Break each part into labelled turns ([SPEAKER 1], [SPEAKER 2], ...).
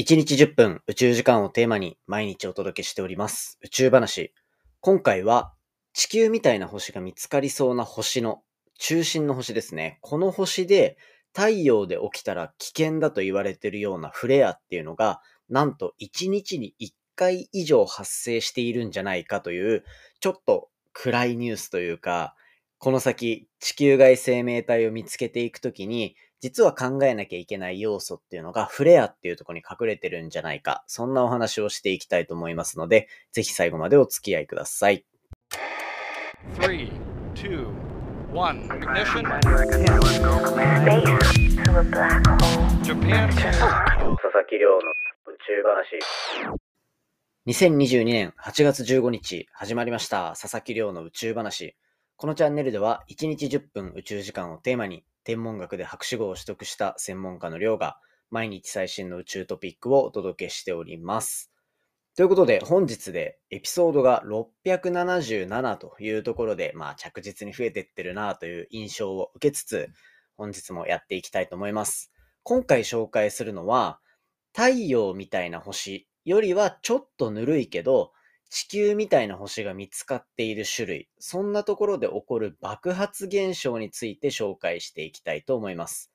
[SPEAKER 1] 1日10分宇宙時間をテーマに毎日お届けしております宇宙話。今回は地球みたいな星が見つかりそうな星の中心の星ですね。この星で太陽で起きたら危険だと言われているようなフレアっていうのがなんと1日に1回以上発生しているんじゃないかというちょっと暗いニュースというかこの先地球外生命体を見つけていくときに実は考えなきゃいけない要素っていうのがフレアっていうところに隠れてるんじゃないか。そんなお話をしていきたいと思いますので、ぜひ最後までお付き合いください。3、2、1、ignition. Japan 佐々木亮の宇宙話。2022年8月15日始まりました佐々木亮の宇宙話。このチャンネルでは1日10分宇宙時間をテーマに天文学で博士号を取得した専門家の寮が毎日最新の宇宙トピックをお届けしております。ということで本日でエピソードが677というところで、まあ着実に増えてってるなという印象を受けつつ、本日もやっていきたいと思います。今回紹介するのは、太陽みたいな星よりはちょっとぬるいけど、地球みたいな星が見つかっている種類、そんなところで起こる爆発現象について紹介していきたいと思います。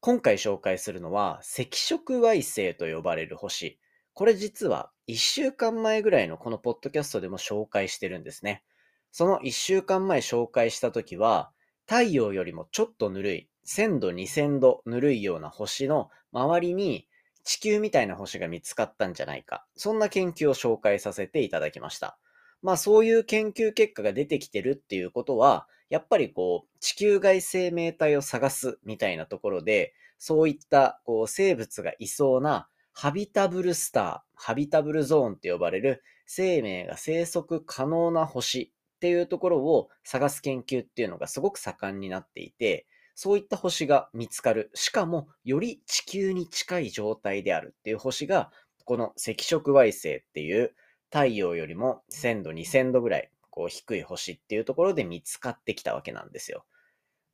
[SPEAKER 1] 今回紹介するのは赤色矮星と呼ばれる星。これ実は1週間前ぐらいのこのポッドキャストでも紹介してるんですね。その1週間前紹介した時は太陽よりもちょっとぬるい1000度2000度ぬるいような星の周りに地球みたいな星が見つかったんじゃないか。そんな研究を紹介させていただきました。まあそういう研究結果が出てきてるっていうことは、やっぱりこう地球外生命体を探すみたいなところで、そういったこう生物がいそうなハビタブルスター、ハビタブルゾーンって呼ばれる生命が生息可能な星っていうところを探す研究っていうのがすごく盛んになっていて、そういった星が見つかる。しかも、より地球に近い状態であるっていう星が、この赤色矮星っていう太陽よりも1000度、2000度ぐらいこう低い星っていうところで見つかってきたわけなんですよ。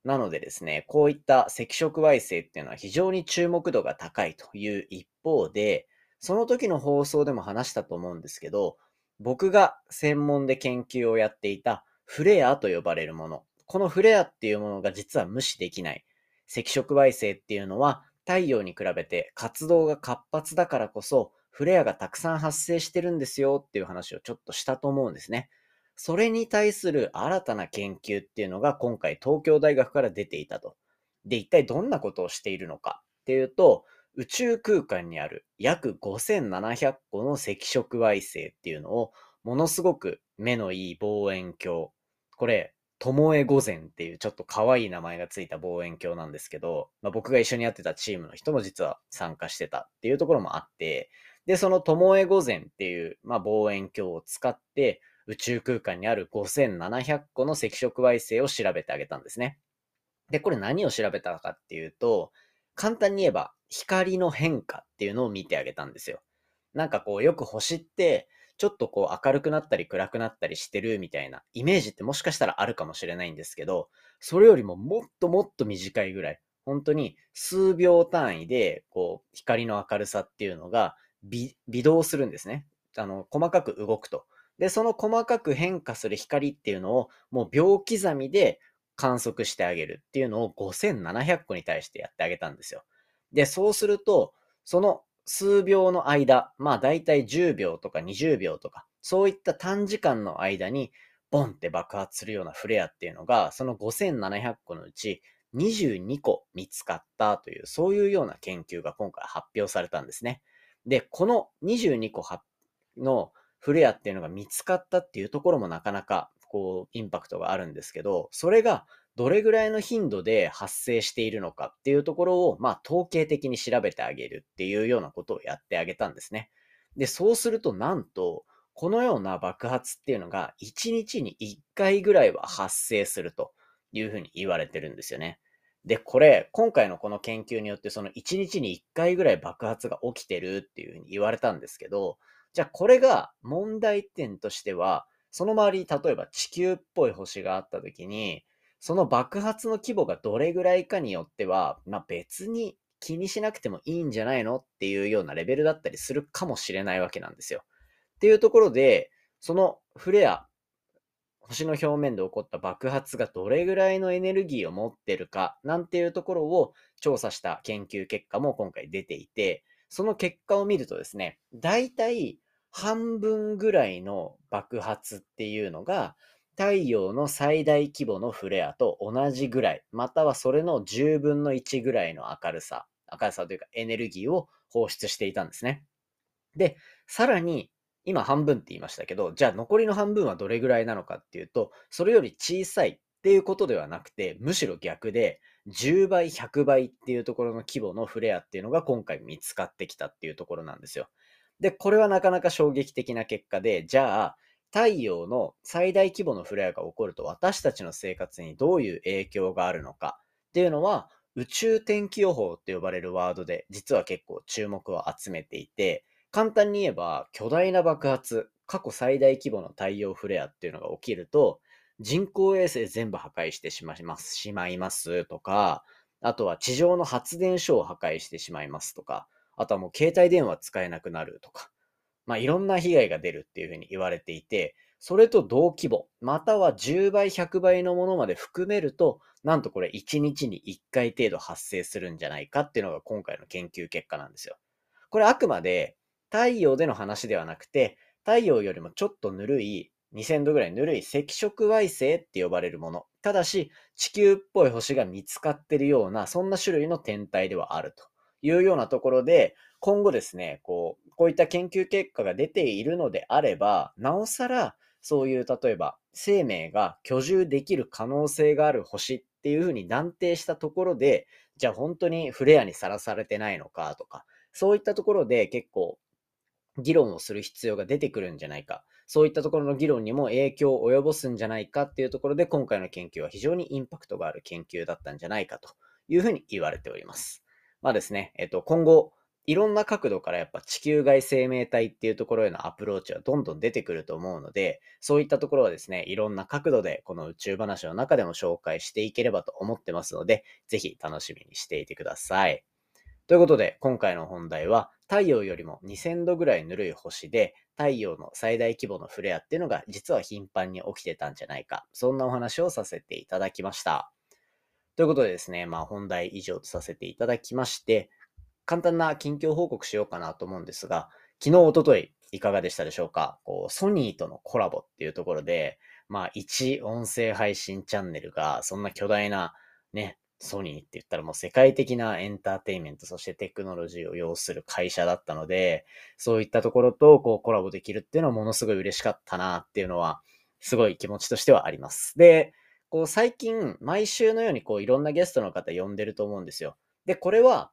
[SPEAKER 1] なのでですね、こういった赤色矮星っていうのは非常に注目度が高いという一方で、その時の放送でも話したと思うんですけど、僕が専門で研究をやっていたフレアと呼ばれるもの。このフレアっていうものが実は無視できない。赤色矮星っていうのは太陽に比べて活動が活発だからこそフレアがたくさん発生してるんですよっていう話をちょっとしたと思うんですね。それに対する新たな研究っていうのが今回東京大学から出ていたと。で、一体どんなことをしているのかっていうと、宇宙空間にある約5700個の赤色矮星っていうのをものすごく目のいい望遠鏡。これ、ともえ御前っていうちょっと可愛い名前がついた望遠鏡なんですけど、まあ、僕が一緒にやってたチームの人も実は参加してたっていうところもあって、で、そのともえ御前っていう、まあ、望遠鏡を使って宇宙空間にある5700個の赤色矮星を調べてあげたんですね。で、これ何を調べたかっていうと、簡単に言えば光の変化っていうのを見てあげたんですよ。なんかこうよく星ってちょっとこう明るくなったり暗くなったりしてるみたいなイメージってもしかしたらあるかもしれないんですけど、それよりももっともっと短いぐらい、本当に数秒単位で、こう、光の明るさっていうのが微動するんですね。あの、細かく動くと。で、その細かく変化する光っていうのを、もう秒刻みで観測してあげるっていうのを5700個に対してやってあげたんですよ。で、そうすると、その数秒の間、まあ大体10秒とか20秒とか、そういった短時間の間にボンって爆発するようなフレアっていうのが、その5700個のうち22個見つかったという、そういうような研究が今回発表されたんですね。で、この22個のフレアっていうのが見つかったっていうところもなかなかこうインパクトがあるんですけど、それがどれぐらいの頻度で発生しているのかっていうところを、まあ、統計的に調べてあげるっていうようなことをやってあげたんですね。で、そうすると、なんと、このような爆発っていうのが、1日に1回ぐらいは発生するというふうに言われてるんですよね。で、これ、今回のこの研究によって、その1日に1回ぐらい爆発が起きてるっていうふうに言われたんですけど、じゃあこれが問題点としては、その周りに例えば地球っぽい星があった時に、その爆発の規模がどれぐらいかによっては、まあ、別に気にしなくてもいいんじゃないのっていうようなレベルだったりするかもしれないわけなんですよ。っていうところで、そのフレア、星の表面で起こった爆発がどれぐらいのエネルギーを持ってるかなんていうところを調査した研究結果も今回出ていて、その結果を見るとですね、大体半分ぐらいの爆発っていうのが太陽の最大規模のフレアと同じぐらい、またはそれの10分の1ぐらいの明るさ、明るさというかエネルギーを放出していたんですね。で、さらに今半分って言いましたけど、じゃあ残りの半分はどれぐらいなのかっていうと、それより小さいっていうことではなくて、むしろ逆で、10倍、100倍っていうところの規模のフレアっていうのが今回見つかってきたっていうところなんですよ。で、これはなかなか衝撃的な結果で、じゃあ、太陽の最大規模のフレアが起こると私たちの生活にどういう影響があるのかっていうのは、宇宙天気予報って呼ばれるワードで実は結構注目を集めていて、簡単に言えば、巨大な爆発、過去最大規模の太陽フレアっていうのが起きると、人工衛星全部破壊してしまいますしまいますとか、あとは地上の発電所を破壊してしまいますとか、あとはもう携帯電話使えなくなるとか、まあいろんな被害が出るっていうふうに言われていて、それと同規模、または10倍、100倍のものまで含めると、なんとこれ1日に1回程度発生するんじゃないかっていうのが今回の研究結果なんですよ。これあくまで太陽での話ではなくて、太陽よりもちょっとぬるい、2000度ぐらいぬるい赤色矮星って呼ばれるもの。ただし、地球っぽい星が見つかってるような、そんな種類の天体ではあるというようなところで、今後ですね、こう、こういった研究結果が出ているのであれば、なおさら、そういう、例えば、生命が居住できる可能性がある星っていうふうに断定したところで、じゃあ本当にフレアにさらされてないのかとか、そういったところで結構議論をする必要が出てくるんじゃないか。そういったところの議論にも影響を及ぼすんじゃないかっていうところで、今回の研究は非常にインパクトがある研究だったんじゃないかというふうに言われております。まあですね、えっと、今後、いろんな角度からやっぱ地球外生命体っていうところへのアプローチはどんどん出てくると思うので、そういったところはですね、いろんな角度でこの宇宙話の中でも紹介していければと思ってますので、ぜひ楽しみにしていてください。ということで、今回の本題は、太陽よりも2000度ぐらいぬるい星で、太陽の最大規模のフレアっていうのが実は頻繁に起きてたんじゃないか。そんなお話をさせていただきました。ということでですね、まあ本題以上とさせていただきまして、簡単な近況報告しようかなと思うんですが、昨日、おととい、いかがでしたでしょうか？こう、ソニーとのコラボっていうところで、まあ、一音声配信チャンネルが、そんな巨大なね、ソニーって言ったらもう世界的なエンターテインメント、そしてテクノロジーを要する会社だったので、そういったところとこうコラボできるっていうのはものすごい嬉しかったなっていうのは、すごい気持ちとしてはあります。で、こう最近、毎週のようにこういろんなゲストの方呼んでると思うんですよ。で、これは、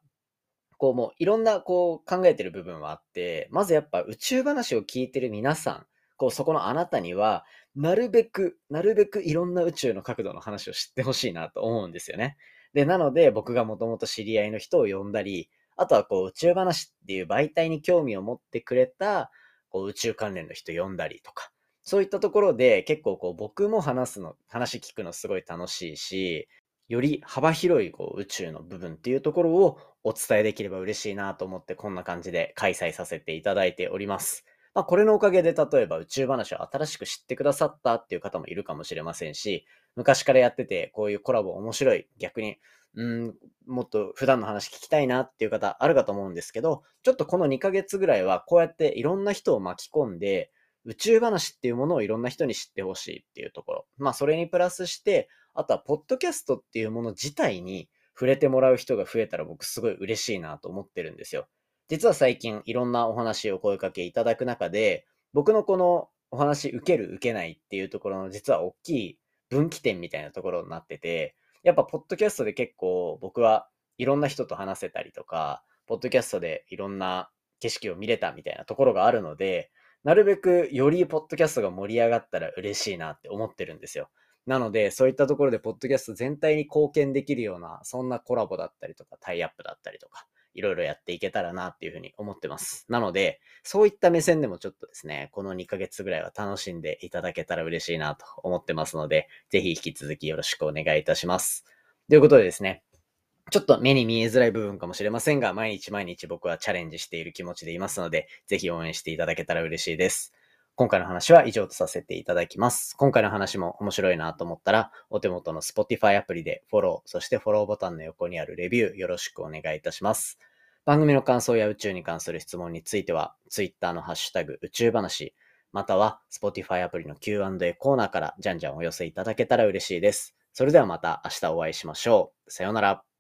[SPEAKER 1] こうもういろんなこう考えてる部分はあって、まずやっぱ宇宙話を聞いてる皆さん、こうそこのあなたには、なるべく、なるべくいろんな宇宙の角度の話を知ってほしいなと思うんですよね。で、なので僕がもともと知り合いの人を呼んだり、あとはこう宇宙話っていう媒体に興味を持ってくれたこう宇宙関連の人呼んだりとか、そういったところで結構こう僕も話すの、話聞くのすごい楽しいし、より幅広いこう宇宙の部分っていうところをお伝えできれば嬉しいなと思ってこんな感じで開催させていただいております。まあ、これのおかげで例えば宇宙話を新しく知ってくださったっていう方もいるかもしれませんし、昔からやってて、こういうコラボ面白い、逆に、うん、もっと普段の話聞きたいなっていう方あるかと思うんですけど、ちょっとこの2ヶ月ぐらいはこうやっていろんな人を巻き込んで、宇宙話っていうものをいろんな人に知ってほしいっていうところ。まあそれにプラスして、あとはポッドキャストっていうもの自体に触れてもらう人が増えたら僕すごい嬉しいなと思ってるんですよ。実は最近いろんなお話をお声かけいただく中で、僕のこのお話受ける受けないっていうところの実は大きい分岐点みたいなところになってて、やっぱポッドキャストで結構僕はいろんな人と話せたりとか、ポッドキャストでいろんな景色を見れたみたいなところがあるので、なるべくよりポッドキャストが盛り上がったら嬉しいなって思ってるんですよ。なので、そういったところでポッドキャスト全体に貢献できるような、そんなコラボだったりとか、タイアップだったりとか、いろいろやっていけたらなっていうふうに思ってます。なので、そういった目線でもちょっとですね、この2ヶ月ぐらいは楽しんでいただけたら嬉しいなと思ってますので、ぜひ引き続きよろしくお願いいたします。ということでですね、ちょっと目に見えづらい部分かもしれませんが、毎日毎日僕はチャレンジしている気持ちでいますので、ぜひ応援していただけたら嬉しいです。今回の話は以上とさせていただきます。今回の話も面白いなと思ったら、お手元の Spotify アプリでフォロー、そしてフォローボタンの横にあるレビューよろしくお願いいたします。番組の感想や宇宙に関する質問については、Twitter のハッシュタグ宇宙話、または Spotify アプリの Q&A コーナーからじゃんじゃんお寄せいただけたら嬉しいです。それではまた明日お会いしましょう。さようなら。